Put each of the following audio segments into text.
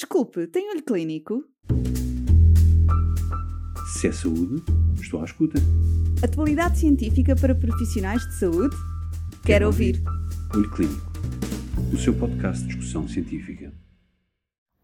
Desculpe, tem olho clínico? Se é saúde, estou à escuta. Atualidade científica para profissionais de saúde? Quero, Quero ouvir. Olho Clínico, o seu podcast de discussão científica.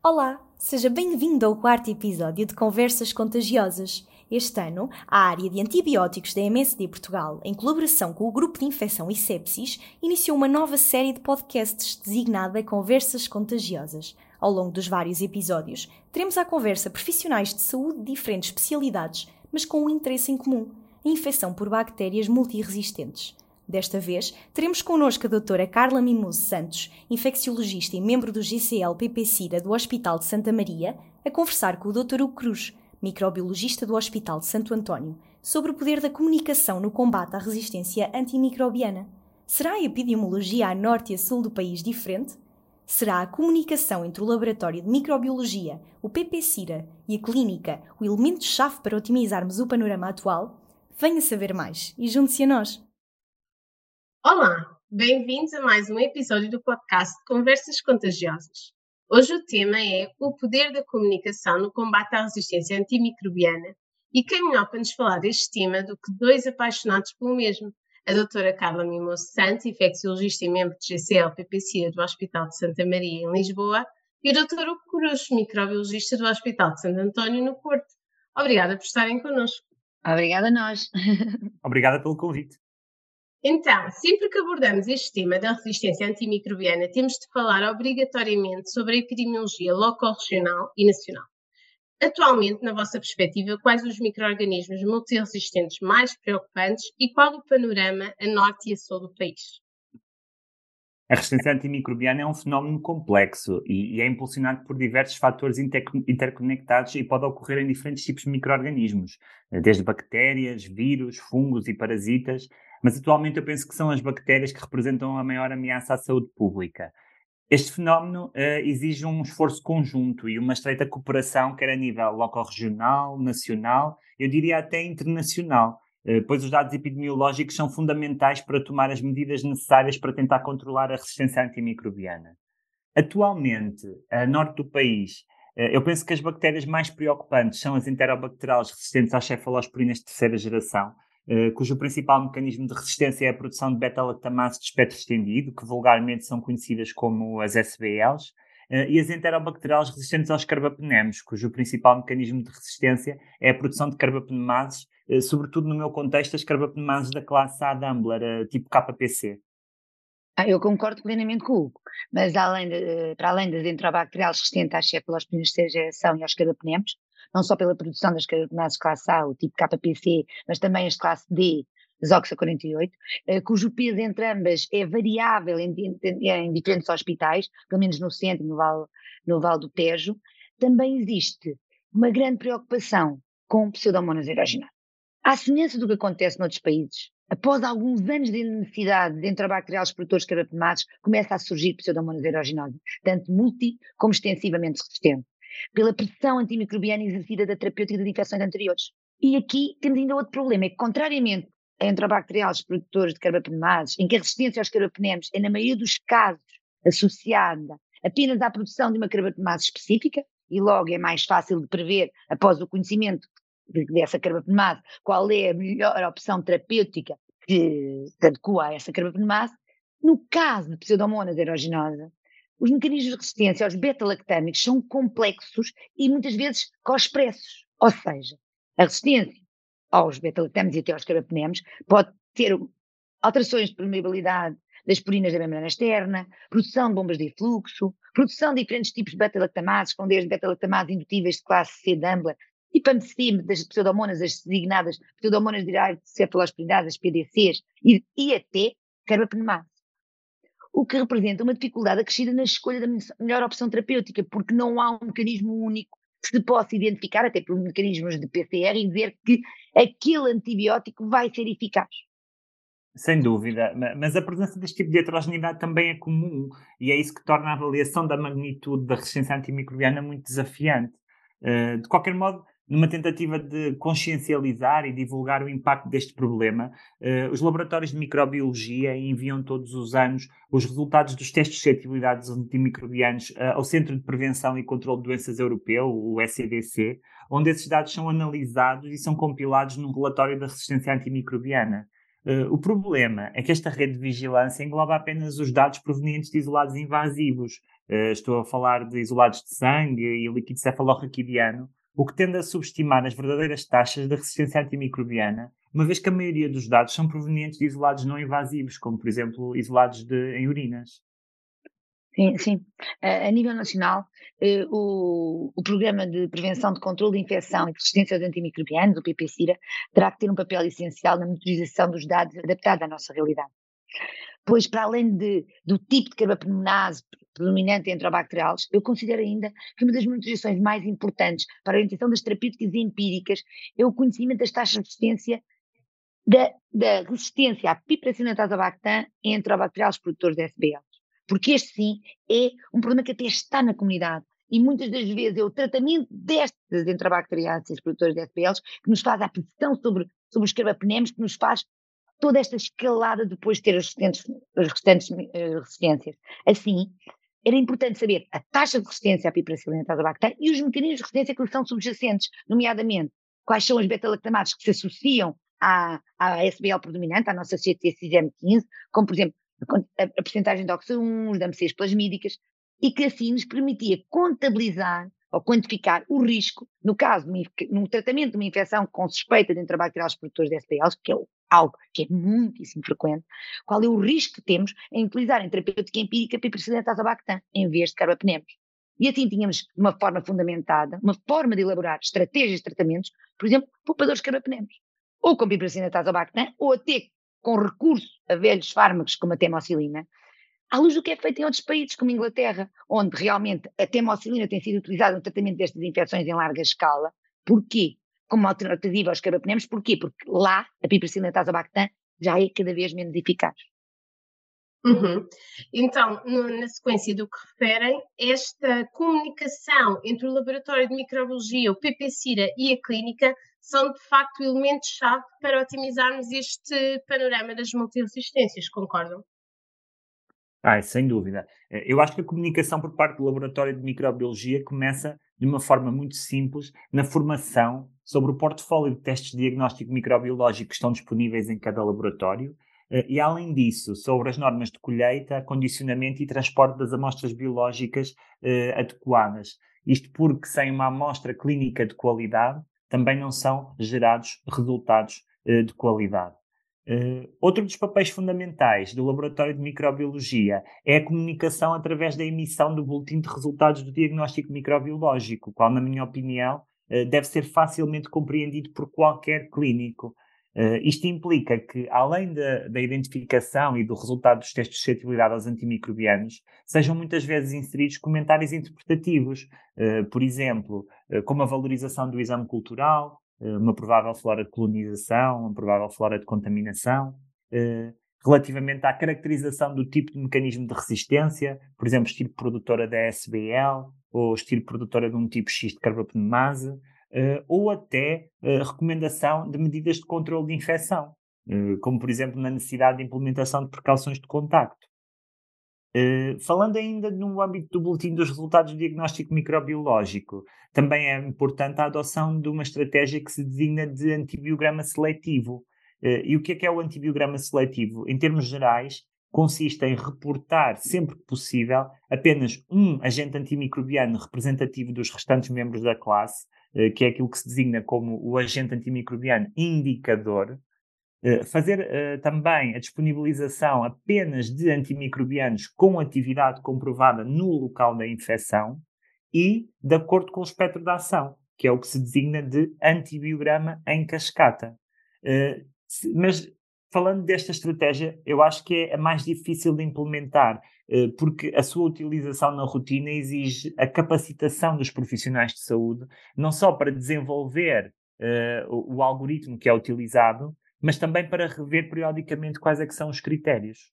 Olá, seja bem-vindo ao quarto episódio de Conversas Contagiosas. Este ano, a área de antibióticos da MSD Portugal, em colaboração com o Grupo de Infecção e Sepsis, iniciou uma nova série de podcasts designada Conversas Contagiosas ao longo dos vários episódios, teremos à conversa profissionais de saúde de diferentes especialidades, mas com um interesse em comum: a infecção por bactérias multiresistentes. Desta vez, teremos connosco a doutora Carla Mimoso Santos, infecciologista e membro do GCL-PP-CIRA do Hospital de Santa Maria, a conversar com o Dr. Hugo Cruz, microbiologista do Hospital de Santo António, sobre o poder da comunicação no combate à resistência antimicrobiana. Será a epidemiologia a norte e a sul do país diferente? Será a comunicação entre o Laboratório de Microbiologia, o PPCIRA e a Clínica o elemento-chave para otimizarmos o panorama atual? Venha saber mais e junte-se a nós! Olá, bem-vindos a mais um episódio do podcast Conversas Contagiosas. Hoje o tema é o poder da comunicação no combate à resistência antimicrobiana e quem melhor para nos falar deste tema do que dois apaixonados pelo mesmo, a doutora Carla Mimoso Santos, infecciologista e membro de GCL PPC do Hospital de Santa Maria, em Lisboa, e o doutor Hugo Cruz, microbiologista do Hospital de Santo António, no Porto. Obrigada por estarem connosco. Obrigada a nós. Obrigada pelo convite. Então, sempre que abordamos este tema da resistência antimicrobiana, temos de falar obrigatoriamente sobre a epidemiologia local-regional e nacional. Atualmente, na vossa perspectiva, quais os micro-organismos multiresistentes mais preocupantes e qual o panorama a norte e a sul do país? A resistência antimicrobiana é um fenómeno complexo e, e é impulsionado por diversos fatores inter interconectados e pode ocorrer em diferentes tipos de micro-organismos, desde bactérias, vírus, fungos e parasitas, mas atualmente eu penso que são as bactérias que representam a maior ameaça à saúde pública. Este fenómeno uh, exige um esforço conjunto e uma estreita cooperação, quer a nível local-regional, nacional, eu diria até internacional, uh, pois os dados epidemiológicos são fundamentais para tomar as medidas necessárias para tentar controlar a resistência antimicrobiana. Atualmente, a norte do país, uh, eu penso que as bactérias mais preocupantes são as enterobacteriales resistentes às cefalosporinas de terceira geração, cujo principal mecanismo de resistência é a produção de beta-lactamases de espectro estendido, que vulgarmente são conhecidas como as SBLs, uh, e as enterobacteriais resistentes aos carbapenemos, cujo principal mecanismo de resistência é a produção de carbapenemases, uh, sobretudo no meu contexto, as carbapenemases da classe A Dumbler, tipo KPC. Ah, eu concordo plenamente com o Hugo, mas além de, para além das enterobacteriais resistentes às cefalosporinas de geração e aos carbapenemos, não só pela produção das carbonases classe A, o tipo KPC, mas também as classe D, as Oxa 48, eh, cujo peso entre ambas é variável em, em, em, diferentes hospitais, pelo menos no centro, no Vale, no vale do Tejo, também existe uma grande preocupação com pseudomonas aeruginadas. À semelhança do que acontece noutros países, após alguns anos de necessidade de enterobacteriais produtores carotenomados, começa a surgir pseudomonas aeruginosa, tanto multi como extensivamente resistente pela pressão antimicrobiana exercida da terapêutica de infecções anteriores. E aqui temos ainda outro problema, é que contrariamente a enterobacteriais produtores de carbapenemases, em que a resistência aos carbapenemes é na maioria dos casos associada apenas à produção de uma carbapenemase específica, e logo é mais fácil de prever, após o conhecimento dessa carbapenemase, qual é a melhor opção terapêutica que se adequa a essa carbapenemase, no caso de pseudomonas aeruginosa, os mecanismos de resistência aos beta-lactâmicos são complexos e muitas vezes co-expressos. Ou seja, a resistência aos beta-lactâmicos e até aos carbapenemos pode ter alterações de permeabilidade das purinas da membrana externa, produção de bombas de fluxo, produção de diferentes tipos de beta-lactamases, com desde beta-lactamases indutíveis de classe C de Ambler e PAMCIM das pseudomonas, as designadas pseudomonas de cefalosporidases, as PDCs, e, e até carbapenemase o que representa uma dificuldade acrescida na escolha da melhor opção terapêutica, porque não há um mecanismo único que se possa identificar, até por mecanismos de PCR, e dizer que aquele antibiótico vai ser eficaz. Sem dúvida, mas a presença deste tipo de heterogeneidade também é comum e é isso que torna a avaliação da magnitude da resistência antimicrobiana muito desafiante. Eh, de qualquer modo, Numa tentativa de consciencializar e divulgar o impacto deste problema, eh, os laboratórios de microbiologia enviam todos os anos os resultados dos testes de suscetibilidade dos antimicrobianos eh, ao Centro de Prevenção e Controlo de Doenças Europeu, o SCDC, onde esses dados são analisados e são compilados num relatório da resistência antimicrobiana. Uh, o problema é que esta rede de vigilância engloba apenas os dados provenientes de isolados invasivos. Uh, estou a falar de isolados de sangue e líquido cefalorraquidiano, o que tende a subestimar as verdadeiras taxas da resistência antimicrobiana, uma vez que a maioria dos dados são provenientes de isolados não invasivos, como por exemplo isolados de, em urinas. Sim, sim. A, a nível nacional, eh, o, o, Programa de Prevenção de Controlo de Infecção e Resistência aos Antimicrobianos, o PPCIRA, terá que ter um papel essencial na monitorização dos dados adaptados à nossa realidade. Pois, para além de, do tipo de carbapenemase predominante entre bacteriais, eu considero ainda que uma das monitorizações mais importantes para a orientação das terapêuticas empíricas é o conhecimento das taxas de resistência da, da resistência à piperacinatasabactam entre bacteriais produtores de SBL porque este sim é um problema que até está na comunidade. E muitas das vezes é o tratamento destas entrabacteriáceas produtoras de SPLs que nos faz a pressão sobre, sobre os carbapenemos, que nos faz toda esta escalada depois de ter as restantes, as restantes uh, resistências. Assim, era importante saber a taxa de resistência à piperacilina bactéria e os mecanismos de resistência que são subjacentes, nomeadamente quais são as beta-lactamases que se associam à, à SBL predominante, à nossa CT6M15, como por exemplo a, a porcentagem de OX1, de AMCs plasmídicas, e que assim nos permitia contabilizar ou quantificar o risco, no caso, no tratamento de uma infecção com suspeita de enterobacteriais produtores de SPLs, que é algo que é muitíssimo frequente, qual é o risco que temos em utilizar em terapêutica empírica piperacilina azabactam em vez de carbapenemos. E assim tínhamos, de uma forma fundamentada, uma forma de elaborar estratégias de tratamentos, por exemplo, poupadores carbapenemos, ou com piperacilina azabactam, ou até com recurso a velhos fármacos como a temocilina, à luz do que é feito em outros países, como Inglaterra, onde realmente a temocilina tem sido utilizada no tratamento destas infecções em larga escala. Porquê? Como alternativa aos carbapenemos, porquê? Porque lá a piperacilina tazobactam já é cada vez menos eficaz. Uhum. Então, no, na sequência do que referem, esta comunicação entre o Laboratório de Microbiologia, o PPCIRA e a clínica são de facto elementos-chave para otimizarmos este panorama das multiresistências, concordam? Ah, sem dúvida. Eh, eu acho que a comunicação por parte do Laboratório de Microbiologia começa de uma forma muito simples na formação sobre o portfólio de testes de diagnóstico microbiológico que estão disponíveis em cada laboratório eh, e, além disso, sobre as normas de colheita, condicionamento e transporte das amostras biológicas eh, adequadas. Isto porque, sem uma amostra clínica de qualidade, também não são gerados resultados de qualidade. Uh, outro dos papéis fundamentais do Laboratório de Microbiologia é a comunicação através da emissão do boletim de resultados do diagnóstico microbiológico, qual, na minha opinião, uh, deve ser facilmente compreendido por qualquer clínico. Uh, isto implica que, além da, da, identificação e do resultado dos testes de suscetibilidade aos antimicrobianos, sejam muitas vezes inseridos comentários interpretativos, por exemplo, como a valorização do exame cultural, uma provável flora de colonização, uma provável flora de contaminação, relativamente à caracterização do tipo de mecanismo de resistência, por exemplo, estilo produtora da SBL ou estilo produtora de um tipo X de carbapenemase, uh, ou até recomendação de medidas de controle de infecção, como por exemplo na necessidade de implementação de precauções de contacto. Falando ainda no âmbito do boletim dos resultados do diagnóstico microbiológico, também é importante a adoção de uma estratégia que se designa de antibiograma seletivo. e o que é que é o antibiograma seletivo? Em termos gerais, consiste em reportar sempre que possível apenas um agente antimicrobiano representativo dos restantes membros da classe, eh, que é aquilo que se designa como o agente antimicrobiano indicador, eh, fazer uh, também a disponibilização apenas de antimicrobianos com atividade comprovada no local da infecção e de acordo com o espectro de ação, que é o que se designa de antibiograma em cascata. Se, mas falando desta estratégia, eu acho que é a mais difícil de implementar, eh, porque a sua utilização na rotina exige a capacitação dos profissionais de saúde, não só para desenvolver o, algoritmo que é utilizado, mas também para rever periodicamente quais é que são os critérios.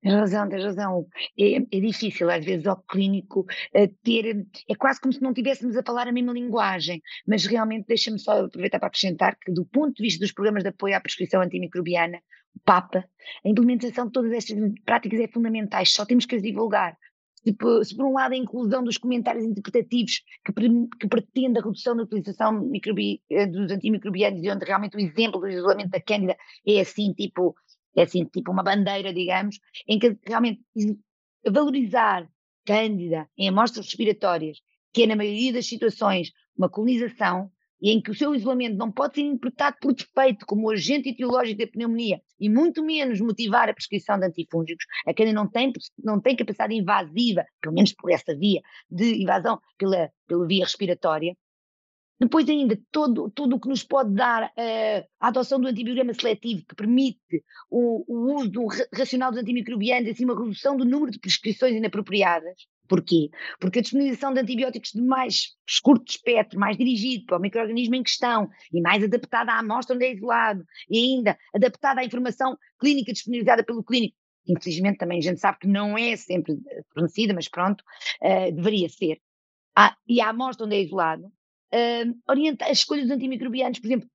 Tens razão, tens razão. É, é difícil, às vezes, ao clínico eh, ter. É quase como se não estivéssemos a falar a mesma linguagem, mas realmente deixa-me só aproveitar para acrescentar que, do ponto de vista dos programas de apoio à prescrição antimicrobiana, o PAPA, a implementação de todas estas práticas é fundamental, só temos que as divulgar. Se se por um lado a inclusão dos comentários interpretativos que, que pretende a redução da utilização eh, dos antimicrobianos, e onde realmente o exemplo do isolamento da cândida é assim, tipo, é assim, tipo uma bandeira, digamos, em que realmente valorizar cândida em amostras respiratórias, que é na maioria das situações uma colonização, e em que o seu isolamento não pode ser interpretado por defeito como agente etiológico da pneumonia e muito menos motivar a prescrição de antifúngicos, a cândida não tem, não tem capacidade invasiva, pelo menos por essa via, de invasão pela, pela via respiratória, depois ainda, todo, tudo o que nos pode dar uh, a adoção do antibiograma seletivo, que permite o, o uso do racional dos antimicrobianos, assim uma redução do número de prescrições inapropriadas. Porquê? Porque a disponibilização de antibióticos de mais curto espectro, mais dirigido para o microorganismo em questão e mais adaptada à amostra onde é isolado e ainda adaptada à informação clínica disponibilizada pelo clínico, infelizmente também a gente sabe que não é sempre fornecida, mas pronto, uh, deveria ser. E a amostra onde é isolado, uh, orienta a escolha dos antimicrobianos, por exemplo,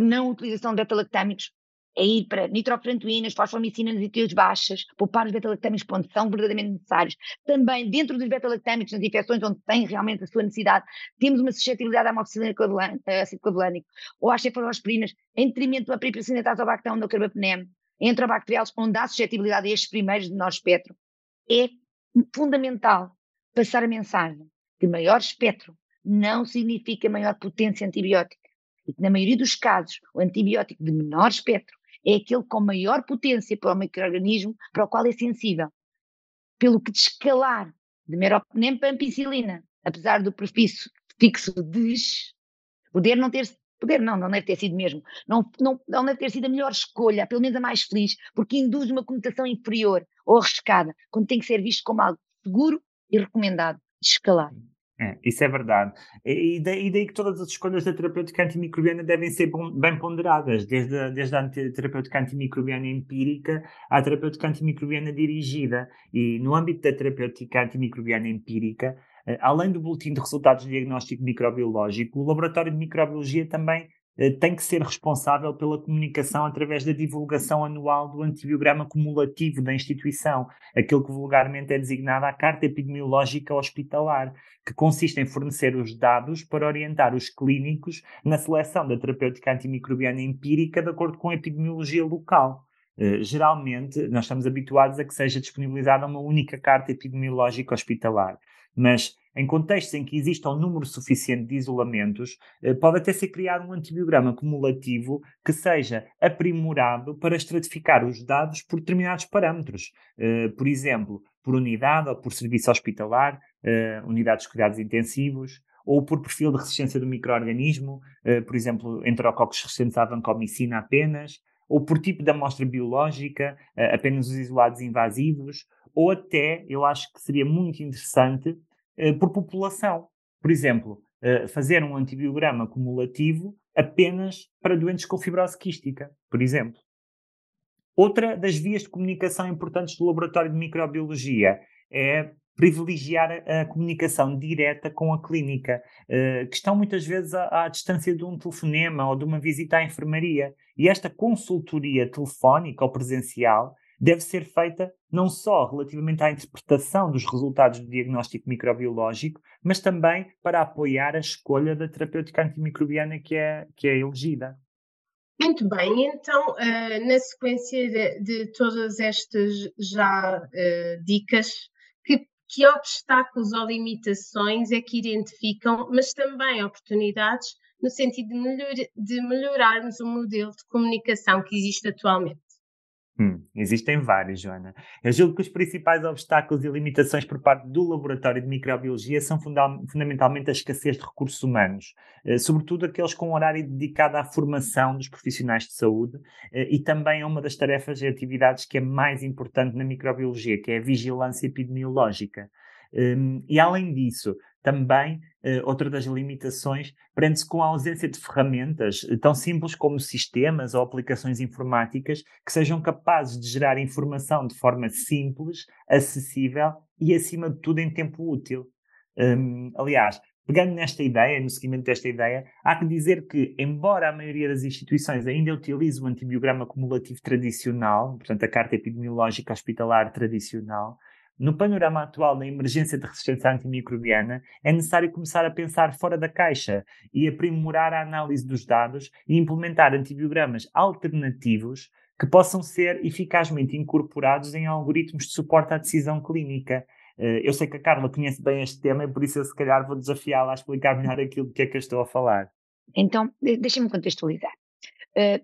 não utilização de beta-lactâmicos, é ir para nitrofrantoínas, fosfomicinas e tios baixas, poupar os beta-lactâmicos quando são verdadeiramente necessários. Também, dentro dos beta-lactâmicos, nas infecções onde tem realmente a sua necessidade, temos uma suscetibilidade à amoxicilina eh, ácido clavulânico ou às cefalosporinas, em detrimento da peripicina tazobactão no carbapenem, enterobacteriales, onde há suscetibilidade a estes primeiros de menor espectro. É fundamental passar a mensagem que maior espectro não significa maior potência antibiótica. E que, na maioria dos casos, o antibiótico de menor espectro é aquele com maior potência para o microorganismo para o qual é sensível. Pelo que descalar de meropenem ampicilina, apesar do prefixo fixo des, poder não ter poder não, não deve ter sido mesmo, não, não, não deve ter sido a melhor escolha, pelo menos a mais feliz, porque induz uma conotação inferior ou arriscada, quando tem que ser visto como algo seguro e recomendado de escalar. É, isso é verdade. E daí, e daí, que todas as escolhas da terapêutica antimicrobiana devem ser bem ponderadas, desde a, desde a terapêutica antimicrobiana empírica à terapêutica antimicrobiana dirigida. E no âmbito da terapêutica antimicrobiana empírica, eh, além do boletim de resultados de diagnóstico microbiológico, o laboratório de microbiologia também tem que ser responsável pela comunicação através da divulgação anual do antibiograma cumulativo da instituição, aquilo que vulgarmente é designado a Carta Epidemiológica Hospitalar, que consiste em fornecer os dados para orientar os clínicos na seleção da terapêutica antimicrobiana empírica de acordo com a epidemiologia local. Uh, geralmente, nós estamos habituados a que seja disponibilizada uma única carta epidemiológica hospitalar, mas em contextos em que exista um número suficiente de isolamentos, eh, pode até ser criado um antibiograma cumulativo que seja aprimorado para estratificar os dados por determinados parâmetros. Eh, por exemplo, por unidade ou por serviço hospitalar, eh, unidades de cuidados intensivos, ou por perfil de resistência do microorganismo, por exemplo, enterococos resistentes à vancomicina apenas, ou por tipo de amostra biológica, apenas os isolados invasivos, ou até, eu acho que seria muito interessante, por população. Por exemplo, eh, fazer um antibiograma cumulativo apenas para doentes com fibrose quística, por exemplo. Outra das vias de comunicação importantes do laboratório de microbiologia é privilegiar a, comunicação direta com a clínica, eh, que estão muitas vezes à, à, distância de um telefonema ou de uma visita à enfermaria. E esta consultoria telefónica ou presencial deve ser feita não só relativamente à interpretação dos resultados do diagnóstico microbiológico, mas também para apoiar a escolha da terapêutica antimicrobiana que é, que é elegida. Muito bem, então, uh, na sequência de, de, todas estas já uh, dicas, que, que obstáculos ou limitações é que identificam, mas também oportunidades no sentido de, melhor, de melhorarmos o modelo de comunicação que existe atualmente? Hum, existem vários, Joana. Eu julgo que os principais obstáculos e limitações por parte do laboratório de microbiologia são funda fundamentalmente a escassez de recursos humanos, eh, sobretudo aqueles com horário dedicado à formação dos profissionais de saúde eh, e também a uma das tarefas e atividades que é mais importante na microbiologia, que é a vigilância epidemiológica. Um, e além disso, também, uh, outra das limitações prende-se com a ausência de ferramentas uh, tão simples como sistemas ou aplicações informáticas que sejam capazes de gerar informação de forma simples, acessível e, acima de tudo, em tempo útil. Um, aliás, pegando nesta ideia, no seguimento desta ideia, há que dizer que, embora a maioria das instituições ainda utilize o antibiograma cumulativo tradicional, portanto, a carta epidemiológica hospitalar tradicional, no panorama atual da emergência de resistência antimicrobiana, é necessário começar a pensar fora da caixa e aprimorar a análise dos dados e implementar antibiogramas alternativos que possam ser eficazmente incorporados em algoritmos de suporte à decisão clínica. Eh, eu sei que a Carla conhece bem este tema e por isso eu se calhar vou desafiá-la a explicar melhor aquilo que é que eu estou a falar. Então, deixa-me contextualizar. A,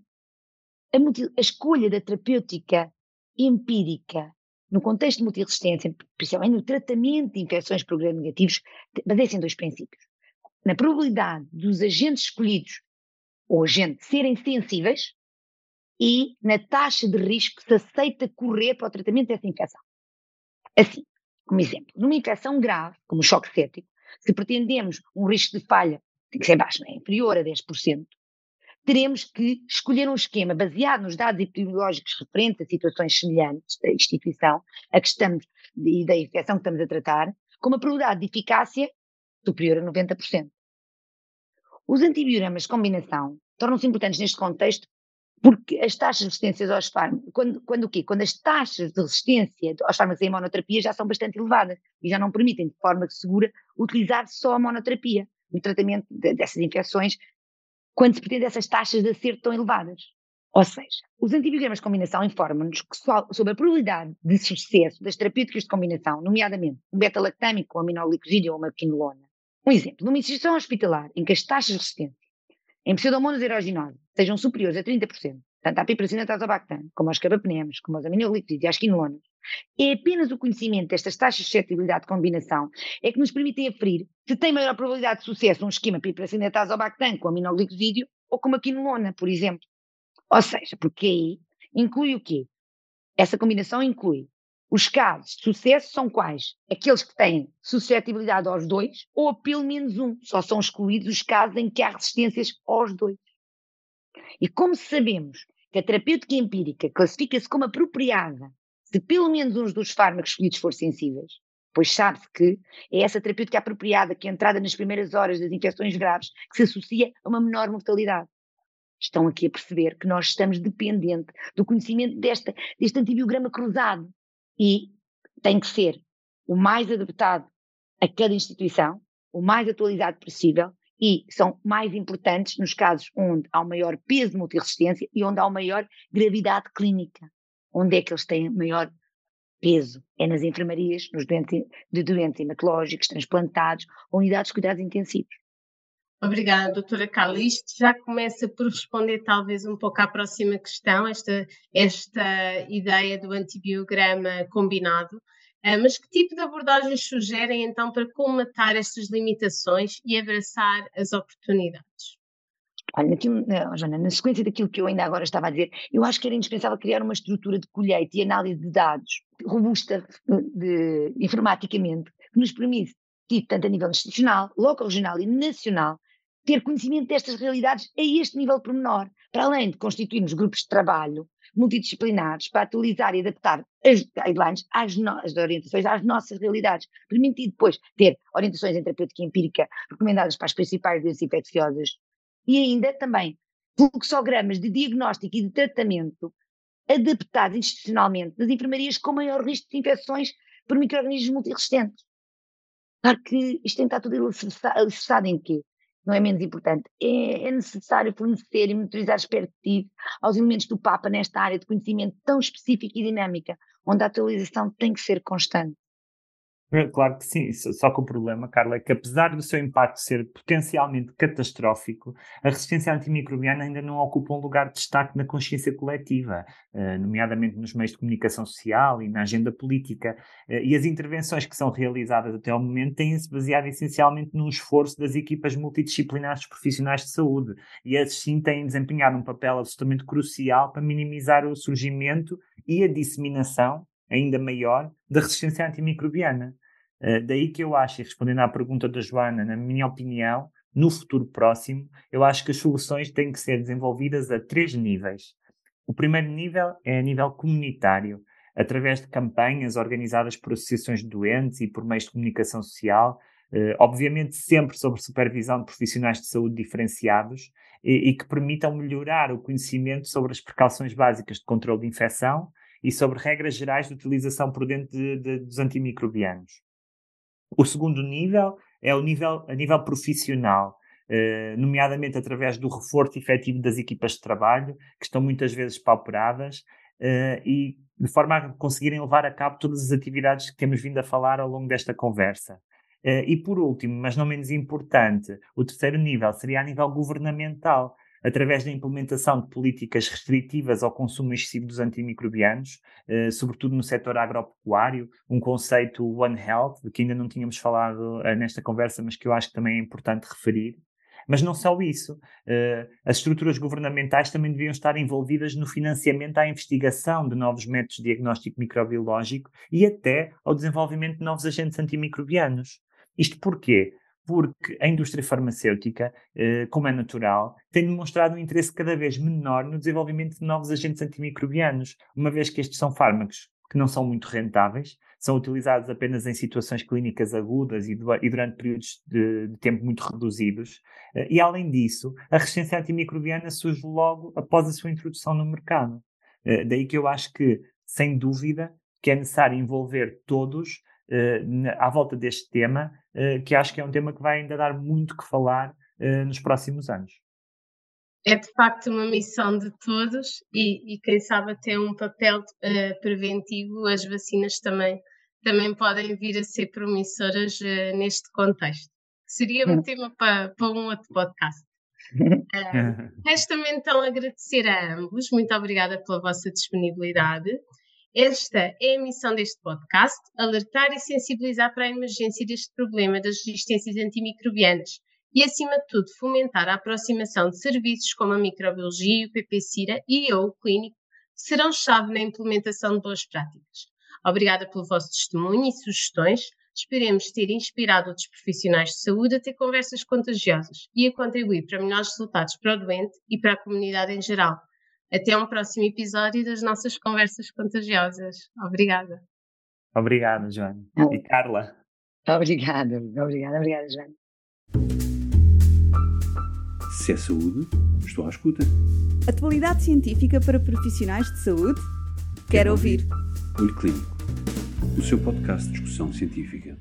a escolha da terapêutica empírica no contexto de multiresistência, principalmente no tratamento de infecções por gram negativos, baseia-se em dois princípios. Na probabilidade dos agentes escolhidos ou agentes serem sensíveis e na taxa de risco que se aceita correr para o tratamento dessa infecção. Assim, como exemplo, numa infecção grave, como o choque cético, se pretendemos um risco de falha, tem que ser baixo, é? inferior a 10%, teremos que escolher um esquema baseado nos dados epidemiológicos referentes a situações semelhantes da instituição a que estamos e da infecção que estamos a tratar, com uma probabilidade de eficácia superior a 90%. Os antibiogramas de combinação tornam-se importantes neste contexto porque as taxas de resistência aos fármacos, quando, quando o quê? Quando as taxas de resistência aos fármacos em monoterapia já são bastante elevadas e já não permitem de forma segura utilizar só a monoterapia no tratamento de, dessas infecções quando se pretende essas taxas de acerto tão elevadas. Ou seja, os antibiogramas de combinação informam-nos sobre a probabilidade de sucesso das terapêuticas de combinação, nomeadamente um beta-lactâmico com aminoglicosídeo ou uma quinolona. Um exemplo, numa instituição hospitalar em que as taxas de em pseudomonas aeroginose sejam superiores a 30%, tanto à piperacina tazobactam, como aos carbapenemas, como aos aminoglicosídeos e às quinolonas, é apenas o conhecimento destas taxas de suscetibilidade de combinação é que nos permitem aferir se tem maior probabilidade de sucesso um esquema piperacinatas ou bactam com aminoglicosídeo ou com uma quinolona, por exemplo. Ou seja, porque aí inclui o quê? Essa combinação inclui os casos de sucesso são quais? Aqueles que têm suscetibilidade aos dois ou a pelo menos um. Só são excluídos os casos em que há resistências aos dois. E como sabemos que a terapêutica empírica classifica-se como apropriada se pelo menos um dos fármacos escolhidos for sensíveis, pois sabe-se que é essa terapêutica apropriada que é entrada nas primeiras horas das infecções graves que se associa a uma menor mortalidade. Estão aqui a perceber que nós estamos dependentes do conhecimento desta, deste antibiograma cruzado e tem que ser o mais adaptado a cada instituição, o mais atualizado possível e são mais importantes nos casos onde há um maior peso de multiresistência e onde há uma maior gravidade clínica. Onde é que eles têm maior peso? É nas enfermarias, nos doentes, de doentes hematológicos, transplantados, unidades de cuidados intensivos. Obrigada, doutora Carla. Isto já começa por responder talvez um pouco à próxima questão, esta, esta ideia do antibiograma combinado. Uh, mas que tipo de abordagens sugerem então para colmatar estas limitações e abraçar as oportunidades? Olha, naquilo, Joana, na sequência daquilo que eu ainda agora estava a dizer, eu acho que era indispensável criar uma estrutura de colheita e análise de dados robusta de, de, informaticamente, que nos permite, tanto a nível institucional, local, regional e nacional, ter conhecimento destas realidades a este nível pormenor, para além de constituirmos grupos de trabalho multidisciplinares para atualizar e adaptar as guidelines às, no, as orientações às nossas realidades, permitindo depois ter orientações em terapêutica empírica recomendadas para as principais doenças infecciosas e ainda também fluxogramas de diagnóstico e de tratamento adaptados institucionalmente nas enfermarias com maior risco de infecções por micro-organismos multiresistentes. Claro que isto tem que estar tudo alicerçado em quê? Não é menos importante. É, é necessário fornecer e monitorizar expertise aos elementos do Papa nesta área de conhecimento tão específica e dinâmica, onde a atualização tem que ser constante. É, claro que sim, só que o problema, Carla, é que apesar do seu impacto ser potencialmente catastrófico, a resistência antimicrobiana ainda não ocupa um lugar de destaque na consciência coletiva, eh, nomeadamente nos meios de comunicação social e na agenda política. Eh, e as intervenções que são realizadas até ao momento têm-se baseado essencialmente num esforço das equipas multidisciplinares dos profissionais de saúde. E esses sim têm desempenhado um papel absolutamente crucial para minimizar o surgimento e a disseminação ainda maior da resistência antimicrobiana. Uh, daí que eu acho, e respondendo à pergunta da Joana, na minha opinião, no futuro próximo, eu acho que as soluções têm que ser desenvolvidas a três níveis. O primeiro nível é a nível comunitário, através de campanhas organizadas por associações de doentes e por meios de comunicação social, eh, obviamente sempre sob supervisão de profissionais de saúde diferenciados e, e, que permitam melhorar o conhecimento sobre as precauções básicas de controle de infecção e sobre regras gerais de utilização prudente de, de, dos antimicrobianos. O segundo nível é o nível a nível profissional, eh, nomeadamente através do reforço efetivo das equipas de trabalho, que estão muitas vezes pauperadas, eh, e de forma a conseguirem levar a cabo todas as atividades que temos vindo a falar ao longo desta conversa. Uh, e por último, mas não menos importante, o terceiro nível seria a nível governamental, através da implementação de políticas restritivas ao consumo excessivo dos antimicrobianos, uh, sobretudo no setor agropecuário, um conceito One Health, que ainda não tínhamos falado uh, nesta conversa, mas que eu acho que também é importante referir. Mas não só isso, as estruturas governamentais também deviam estar envolvidas no financiamento à investigação de novos métodos de diagnóstico microbiológico e até ao desenvolvimento de novos agentes antimicrobianos. Isto porquê? Porque a indústria farmacêutica, eh, como é natural, tem demonstrado um interesse cada vez menor no desenvolvimento de novos agentes antimicrobianos, uma vez que estes são fármacos que não são muito rentáveis, são utilizados apenas em situações clínicas agudas e, durante períodos de, tempo muito reduzidos. Eh, e, além disso, a resistência antimicrobiana surge logo após a sua introdução no mercado. Eh, daí que eu acho que, sem dúvida, que é necessário envolver todos à volta deste tema, que acho que é um tema que vai ainda dar muito que falar uh, nos próximos anos. É de facto uma missão de todos e, e quem sabe até um papel preventivo, as vacinas também, também podem vir a ser promissoras neste contexto. Seria um hum. tema para, para um outro podcast. Resta-me então agradecer a ambos, muito obrigada pela vossa disponibilidade esta é a missão deste podcast: alertar e sensibilizar para a emergência deste problema das resistências antimicrobianas e, acima de tudo, fomentar a aproximação de serviços como a microbiologia, o PPCIRA e ou o clínico, que serão chave na implementação de boas práticas. Obrigada pelo vosso testemunho e sugestões. Esperemos ter inspirado outros profissionais de saúde a ter conversas contagiosas e a contribuir para melhores resultados para o doente e para a comunidade em geral. Até um próximo episódio das nossas conversas contagiosas. Obrigada. Obrigado, Joana. E Carla. Obrigada, obrigada, obrigada, Joana. Se é saúde, estou à escuta. Atualidade científica para profissionais de saúde? Quero, Quero ouvir. ouvir. Olho Clínico, o seu podcast de discussão científica.